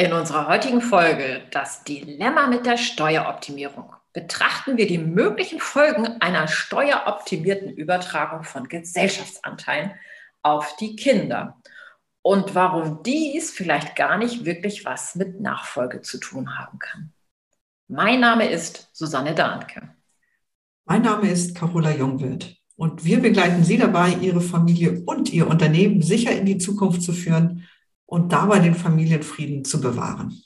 In unserer heutigen Folge Das Dilemma mit der Steueroptimierung betrachten wir die möglichen Folgen einer steueroptimierten Übertragung von Gesellschaftsanteilen auf die Kinder und warum dies vielleicht gar nicht wirklich was mit Nachfolge zu tun haben kann. Mein Name ist Susanne Dahnke. Mein Name ist Carola Jungwirt und wir begleiten Sie dabei, Ihre Familie und Ihr Unternehmen sicher in die Zukunft zu führen und dabei den Familienfrieden zu bewahren.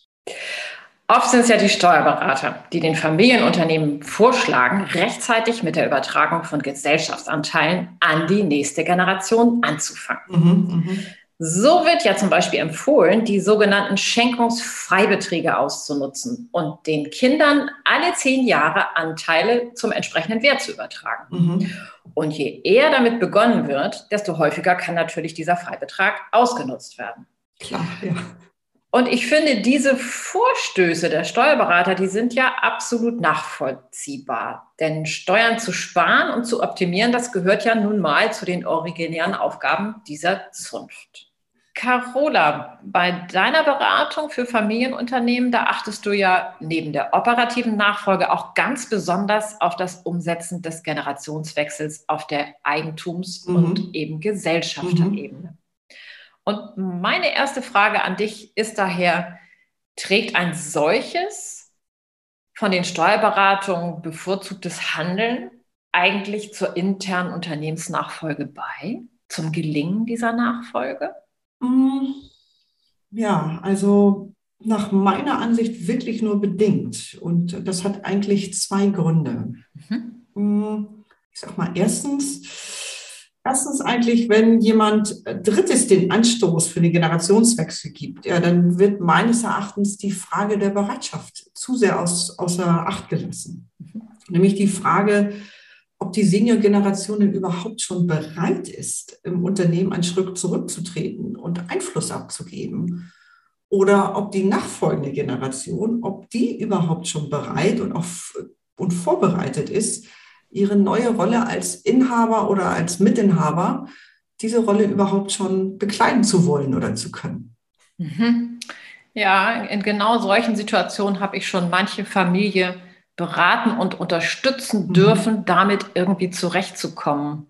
Oft sind es ja die Steuerberater, die den Familienunternehmen vorschlagen, rechtzeitig mit der Übertragung von Gesellschaftsanteilen an die nächste Generation anzufangen. Mhm, mh. So wird ja zum Beispiel empfohlen, die sogenannten Schenkungsfreibeträge auszunutzen und den Kindern alle zehn Jahre Anteile zum entsprechenden Wert zu übertragen. Mhm. Und je eher damit begonnen wird, desto häufiger kann natürlich dieser Freibetrag ausgenutzt werden. Klar, ja. Und ich finde, diese Vorstöße der Steuerberater, die sind ja absolut nachvollziehbar. Denn Steuern zu sparen und zu optimieren, das gehört ja nun mal zu den originären Aufgaben dieser Zunft. Carola, bei deiner Beratung für Familienunternehmen, da achtest du ja neben der operativen Nachfolge auch ganz besonders auf das Umsetzen des Generationswechsels auf der Eigentums- mhm. und eben Gesellschafterebene. Mhm. Und meine erste Frage an dich ist daher, trägt ein solches von den Steuerberatungen bevorzugtes Handeln eigentlich zur internen Unternehmensnachfolge bei, zum Gelingen dieser Nachfolge? Mm, ja, also nach meiner Ansicht wirklich nur bedingt. Und das hat eigentlich zwei Gründe. Mhm. Mm, ich sag mal, erstens, Erstens eigentlich, wenn jemand Drittes den Anstoß für den Generationswechsel gibt, ja, dann wird meines Erachtens die Frage der Bereitschaft zu sehr aus, außer Acht gelassen. Mhm. Nämlich die Frage, ob die Senior-Generation denn überhaupt schon bereit ist, im Unternehmen einen Schritt zurückzutreten und Einfluss abzugeben. Oder ob die nachfolgende Generation, ob die überhaupt schon bereit und, auf, und vorbereitet ist, ihre neue Rolle als Inhaber oder als Mitinhaber, diese Rolle überhaupt schon bekleiden zu wollen oder zu können. Mhm. Ja, in genau solchen Situationen habe ich schon manche Familie beraten und unterstützen mhm. dürfen, mhm. damit irgendwie zurechtzukommen.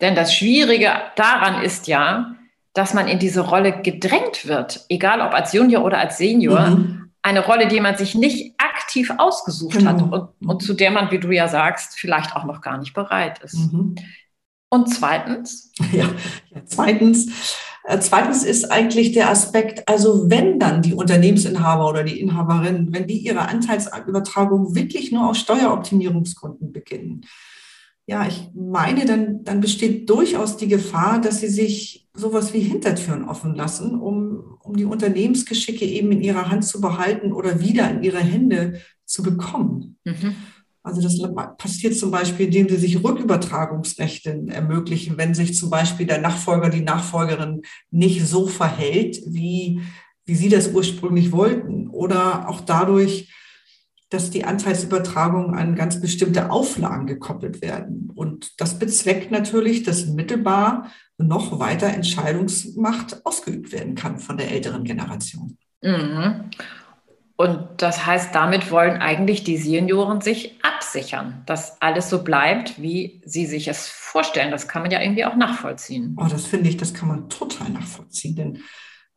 Denn das Schwierige daran ist ja, dass man in diese Rolle gedrängt wird, egal ob als Junior oder als Senior. Mhm eine Rolle, die man sich nicht aktiv ausgesucht genau. hat und, und, zu der man, wie du ja sagst, vielleicht auch noch gar nicht bereit ist. Mhm. Und zweitens? Ja, ja zweitens. Äh, zweitens ist eigentlich der Aspekt, also wenn dann die Unternehmensinhaber oder die Inhaberin, wenn die ihre Anteilsübertragung wirklich nur aus Steueroptimierungsgründen beginnen, ja, ich meine, dann, dann besteht durchaus die Gefahr, dass sie sich sowas wie Hintertüren offen lassen, um, um die Unternehmensgeschicke eben in ihrer Hand zu behalten oder wieder in ihre Hände zu bekommen. Mhm. Also das passiert zum Beispiel, indem sie sich Rückübertragungsrechte ermöglichen, wenn sich zum Beispiel der Nachfolger, die Nachfolgerin nicht so verhält, wie, wie sie das ursprünglich wollten. Oder auch dadurch, dass die Anteilsübertragungen an ganz bestimmte Auflagen gekoppelt werden. Und das bezweckt natürlich, dass mittelbar noch weiter Entscheidungsmacht ausgeübt werden kann von der älteren Generation. Mhm. Und das heißt, damit wollen eigentlich die Senioren sich absichern, dass alles so bleibt, wie sie sich es vorstellen. Das kann man ja irgendwie auch nachvollziehen. Oh, das finde ich, das kann man total nachvollziehen. Denn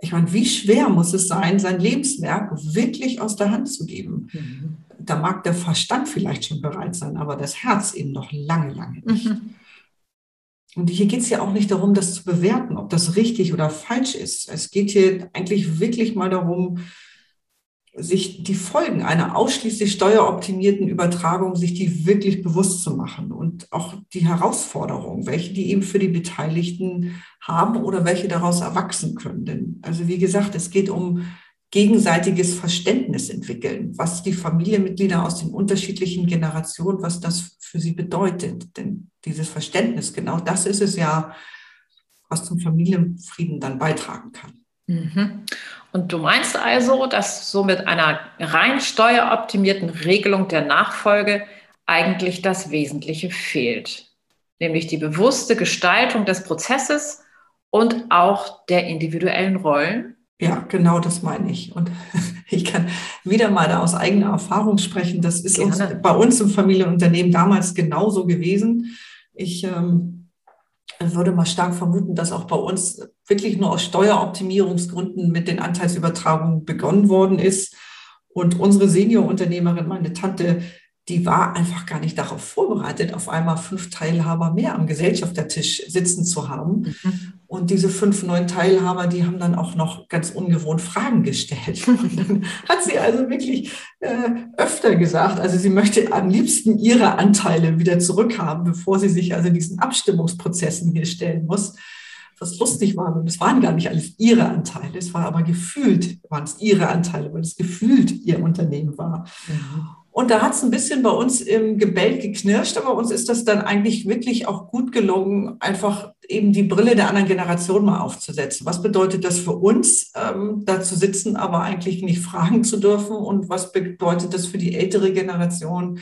ich meine, wie schwer muss es sein, sein Lebenswerk wirklich aus der Hand zu geben? Mhm. Da mag der Verstand vielleicht schon bereit sein, aber das Herz eben noch lange, lange nicht. Mhm. Und hier geht es ja auch nicht darum, das zu bewerten, ob das richtig oder falsch ist. Es geht hier eigentlich wirklich mal darum, sich die Folgen einer ausschließlich steueroptimierten Übertragung, sich die wirklich bewusst zu machen und auch die Herausforderungen, welche die eben für die Beteiligten haben oder welche daraus erwachsen können. Denn, also wie gesagt, es geht um gegenseitiges Verständnis entwickeln, was die Familienmitglieder aus den unterschiedlichen Generationen, was das für sie bedeutet. Denn dieses Verständnis, genau das ist es ja, was zum Familienfrieden dann beitragen kann. Mhm. Und du meinst also, dass so mit einer rein steueroptimierten Regelung der Nachfolge eigentlich das Wesentliche fehlt, nämlich die bewusste Gestaltung des Prozesses und auch der individuellen Rollen? Ja, genau das meine ich. Und ich kann wieder mal da aus eigener Erfahrung sprechen. Das ist uns, bei uns im Familienunternehmen damals genauso gewesen. Ich ähm, würde mal stark vermuten, dass auch bei uns wirklich nur aus Steueroptimierungsgründen mit den Anteilsübertragungen begonnen worden ist. Und unsere Seniorunternehmerin, meine Tante, die war einfach gar nicht darauf vorbereitet, auf einmal fünf Teilhaber mehr am Gesellschaftertisch sitzen zu haben. Mhm. Und diese fünf neuen Teilhaber, die haben dann auch noch ganz ungewohnt Fragen gestellt. Und dann hat sie also wirklich äh, öfter gesagt, also sie möchte am liebsten ihre Anteile wieder zurückhaben, bevor sie sich also diesen Abstimmungsprozessen hier stellen muss. Was lustig war, es waren gar nicht alles ihre Anteile, es war aber gefühlt, waren es ihre Anteile, weil es gefühlt ihr Unternehmen war. Mhm. Und da hat es ein bisschen bei uns im Gebälk geknirscht, aber uns ist das dann eigentlich wirklich auch gut gelungen, einfach eben die Brille der anderen Generation mal aufzusetzen. Was bedeutet das für uns, ähm, da zu sitzen, aber eigentlich nicht fragen zu dürfen? Und was bedeutet das für die ältere Generation,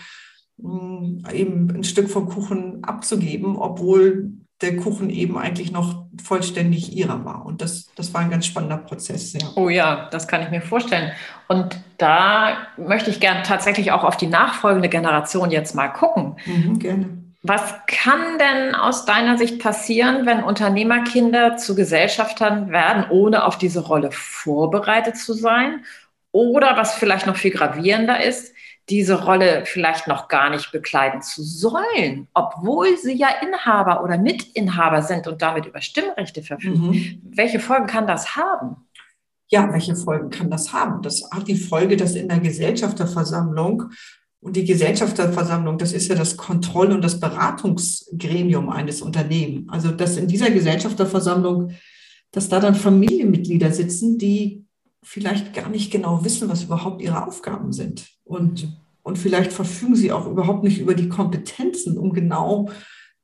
mh, eben ein Stück vom Kuchen abzugeben, obwohl der Kuchen eben eigentlich noch vollständig ihrer war. Und das, das war ein ganz spannender Prozess. Ja. Oh ja, das kann ich mir vorstellen. Und da möchte ich gerne tatsächlich auch auf die nachfolgende Generation jetzt mal gucken. Mhm, gerne. Was kann denn aus deiner Sicht passieren, wenn Unternehmerkinder zu Gesellschaftern werden, ohne auf diese Rolle vorbereitet zu sein? Oder was vielleicht noch viel gravierender ist, diese Rolle vielleicht noch gar nicht bekleiden zu sollen, obwohl sie ja Inhaber oder Mitinhaber sind und damit über Stimmrechte verfügen. Mhm. Welche Folgen kann das haben? Ja, welche Folgen kann das haben? Das hat die Folge, dass in der Gesellschafterversammlung und die Gesellschafterversammlung, das ist ja das Kontroll- und das Beratungsgremium eines Unternehmens. Also, dass in dieser Gesellschafterversammlung, dass da dann Familienmitglieder sitzen, die vielleicht gar nicht genau wissen, was überhaupt ihre Aufgaben sind. Und, und vielleicht verfügen sie auch überhaupt nicht über die Kompetenzen, um genau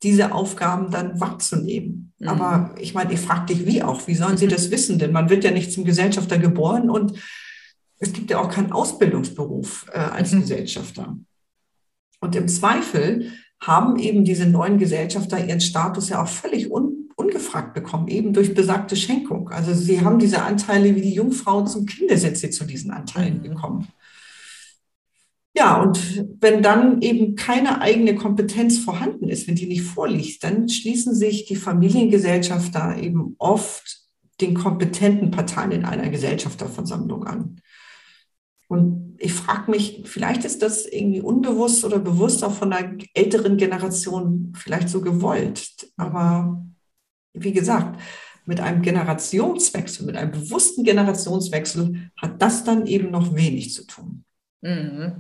diese Aufgaben dann wahrzunehmen. Mhm. Aber ich meine, ich frage dich, wie auch? Wie sollen sie das wissen? Denn man wird ja nicht zum Gesellschafter geboren und es gibt ja auch keinen Ausbildungsberuf äh, als mhm. Gesellschafter. Und im Zweifel haben eben diese neuen Gesellschafter ihren Status ja auch völlig un ungefragt bekommen, eben durch besagte Schenkung. Also sie haben diese Anteile wie die Jungfrau zum Kinde sind sie zu diesen Anteilen mhm. gekommen. Ja, und wenn dann eben keine eigene Kompetenz vorhanden ist, wenn die nicht vorliegt, dann schließen sich die Familiengesellschafter eben oft den kompetenten Parteien in einer Gesellschafterversammlung an. Und ich frage mich, vielleicht ist das irgendwie unbewusst oder bewusst auch von der älteren Generation vielleicht so gewollt. Aber wie gesagt, mit einem Generationswechsel, mit einem bewussten Generationswechsel hat das dann eben noch wenig zu tun. Mhm.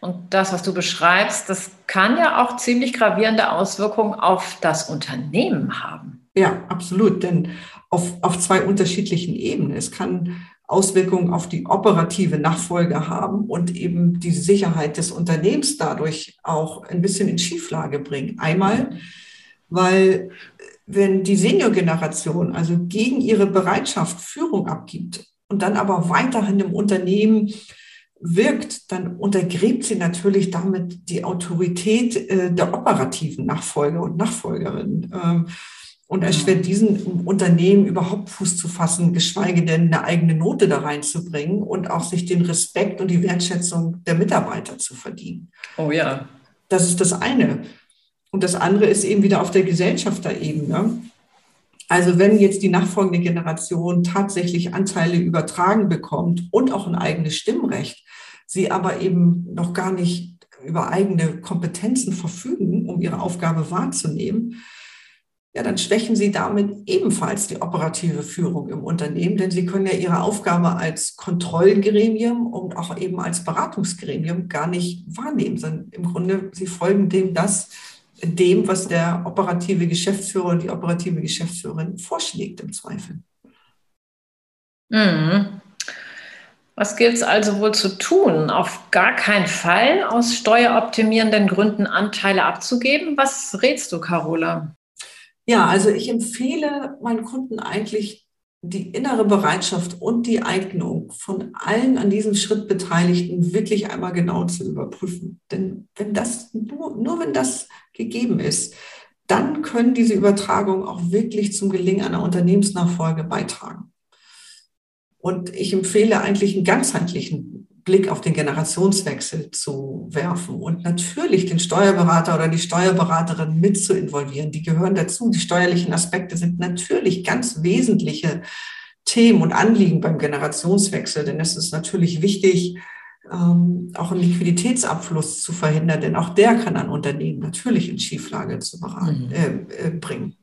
Und das, was du beschreibst, das kann ja auch ziemlich gravierende Auswirkungen auf das Unternehmen haben. Ja, absolut. Denn auf, auf zwei unterschiedlichen Ebenen. Es kann Auswirkungen auf die operative Nachfolge haben und eben die Sicherheit des Unternehmens dadurch auch ein bisschen in Schieflage bringen. Einmal, weil wenn die Seniorgeneration also gegen ihre Bereitschaft Führung abgibt und dann aber weiterhin im Unternehmen wirkt, dann untergräbt sie natürlich damit die Autorität äh, der operativen Nachfolger und Nachfolgerinnen ähm, und erschwert diesen Unternehmen überhaupt Fuß zu fassen, geschweige denn eine eigene Note da reinzubringen und auch sich den Respekt und die Wertschätzung der Mitarbeiter zu verdienen. Oh ja. Das ist das eine. Und das andere ist eben wieder auf der Gesellschafterebene. Also wenn jetzt die nachfolgende Generation tatsächlich Anteile übertragen bekommt und auch ein eigenes Stimmrecht, sie aber eben noch gar nicht über eigene Kompetenzen verfügen, um ihre Aufgabe wahrzunehmen, ja, dann schwächen sie damit ebenfalls die operative Führung im Unternehmen, denn sie können ja ihre Aufgabe als Kontrollgremium und auch eben als Beratungsgremium gar nicht wahrnehmen, sondern im Grunde, sie folgen dem das, dem, was der operative Geschäftsführer und die operative Geschäftsführerin vorschlägt im Zweifel. Mhm. Was gilt es also wohl zu tun? Auf gar keinen Fall aus steueroptimierenden Gründen Anteile abzugeben? Was rätst du, Carola? Ja, also ich empfehle meinen Kunden eigentlich die innere Bereitschaft und die Eignung von allen an diesem Schritt Beteiligten wirklich einmal genau zu überprüfen. Denn wenn das, nur, nur wenn das gegeben ist, dann können diese Übertragungen auch wirklich zum Gelingen einer Unternehmensnachfolge beitragen. Und ich empfehle eigentlich einen ganzheitlichen Blick auf den Generationswechsel zu werfen und natürlich den Steuerberater oder die Steuerberaterin mit zu involvieren. Die gehören dazu. Die steuerlichen Aspekte sind natürlich ganz wesentliche Themen und Anliegen beim Generationswechsel, denn es ist natürlich wichtig, ähm, auch einen Liquiditätsabfluss zu verhindern, denn auch der kann ein Unternehmen natürlich in Schieflage zu beraten, mhm. äh, äh, bringen.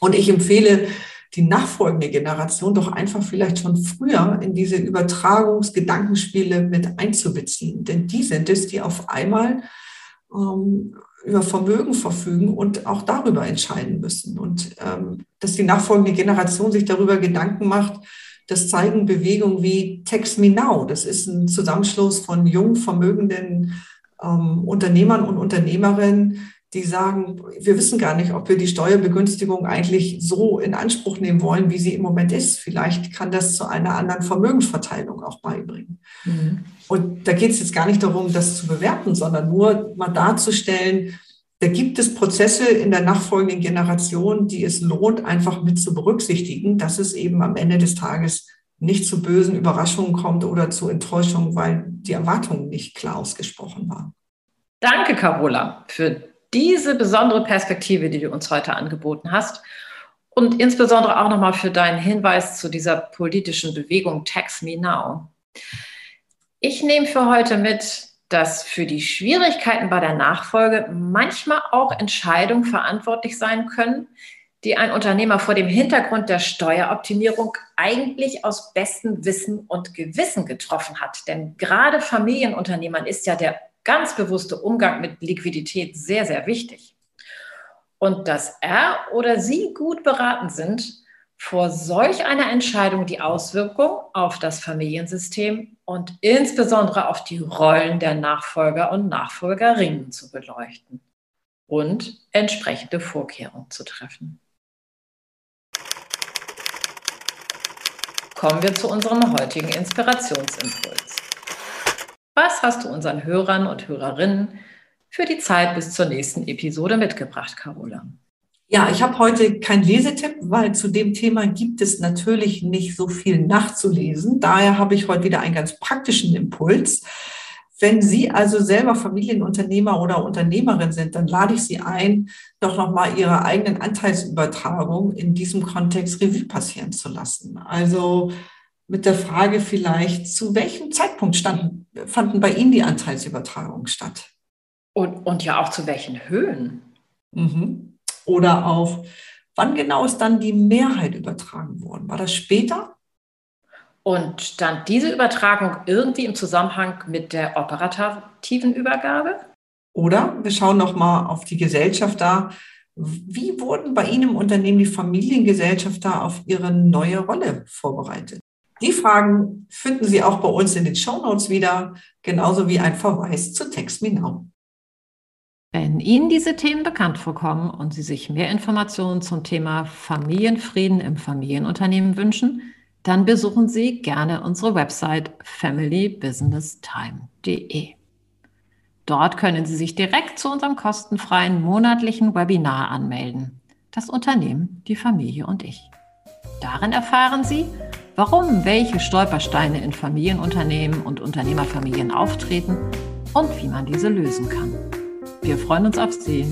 Und ich empfehle die nachfolgende Generation doch einfach vielleicht schon früher in diese Übertragungsgedankenspiele mit einzubeziehen. Denn die sind es, die auf einmal ähm, über Vermögen verfügen und auch darüber entscheiden müssen. Und ähm, dass die nachfolgende Generation sich darüber Gedanken macht, das zeigen Bewegungen wie Text Me Now. Das ist ein Zusammenschluss von jung vermögenden ähm, Unternehmern und Unternehmerinnen, die sagen, wir wissen gar nicht, ob wir die Steuerbegünstigung eigentlich so in Anspruch nehmen wollen, wie sie im Moment ist. Vielleicht kann das zu einer anderen Vermögensverteilung auch beibringen. Mhm. Und da geht es jetzt gar nicht darum, das zu bewerten, sondern nur mal darzustellen, da gibt es Prozesse in der nachfolgenden Generation, die es lohnt, einfach mit zu berücksichtigen, dass es eben am Ende des Tages nicht zu bösen Überraschungen kommt oder zu Enttäuschungen, weil die Erwartungen nicht klar ausgesprochen waren. Danke, Carola, für diese besondere Perspektive, die du uns heute angeboten hast. Und insbesondere auch nochmal für deinen Hinweis zu dieser politischen Bewegung Tax Me Now. Ich nehme für heute mit, dass für die Schwierigkeiten bei der Nachfolge manchmal auch Entscheidungen verantwortlich sein können, die ein Unternehmer vor dem Hintergrund der Steueroptimierung eigentlich aus bestem Wissen und Gewissen getroffen hat. Denn gerade Familienunternehmern ist ja der ganz bewusste Umgang mit Liquidität sehr, sehr wichtig. Und dass er oder sie gut beraten sind, vor solch einer Entscheidung die Auswirkung auf das Familiensystem und insbesondere auf die Rollen der Nachfolger und Nachfolgerinnen zu beleuchten und entsprechende Vorkehrungen zu treffen. Kommen wir zu unserem heutigen Inspirationsimpuls. Was hast du unseren Hörern und Hörerinnen für die Zeit bis zur nächsten Episode mitgebracht, Carola? Ja, ich habe heute keinen Lesetipp, weil zu dem Thema gibt es natürlich nicht so viel nachzulesen. Daher habe ich heute wieder einen ganz praktischen Impuls. Wenn Sie also selber Familienunternehmer oder Unternehmerin sind, dann lade ich Sie ein, doch nochmal Ihre eigenen Anteilsübertragung in diesem Kontext Revue passieren zu lassen. Also mit der Frage vielleicht, zu welchem Zeitpunkt standen, fanden bei Ihnen die Anteilsübertragungen statt? Und, und ja auch zu welchen Höhen? Mhm. Oder auch, wann genau ist dann die Mehrheit übertragen worden? War das später? Und stand diese Übertragung irgendwie im Zusammenhang mit der operativen Übergabe? Oder wir schauen nochmal auf die Gesellschaft da. Wie wurden bei Ihnen im Unternehmen die Familiengesellschafter auf ihre neue Rolle vorbereitet? Die Fragen finden Sie auch bei uns in den Show Notes wieder, genauso wie ein Verweis zu Text Me Now. Wenn Ihnen diese Themen bekannt vorkommen und Sie sich mehr Informationen zum Thema Familienfrieden im Familienunternehmen wünschen, dann besuchen Sie gerne unsere Website familybusinesstime.de. Dort können Sie sich direkt zu unserem kostenfreien monatlichen Webinar anmelden. Das Unternehmen, die Familie und ich. Darin erfahren Sie, warum welche Stolpersteine in Familienunternehmen und Unternehmerfamilien auftreten und wie man diese lösen kann. Wir freuen uns auf Sie.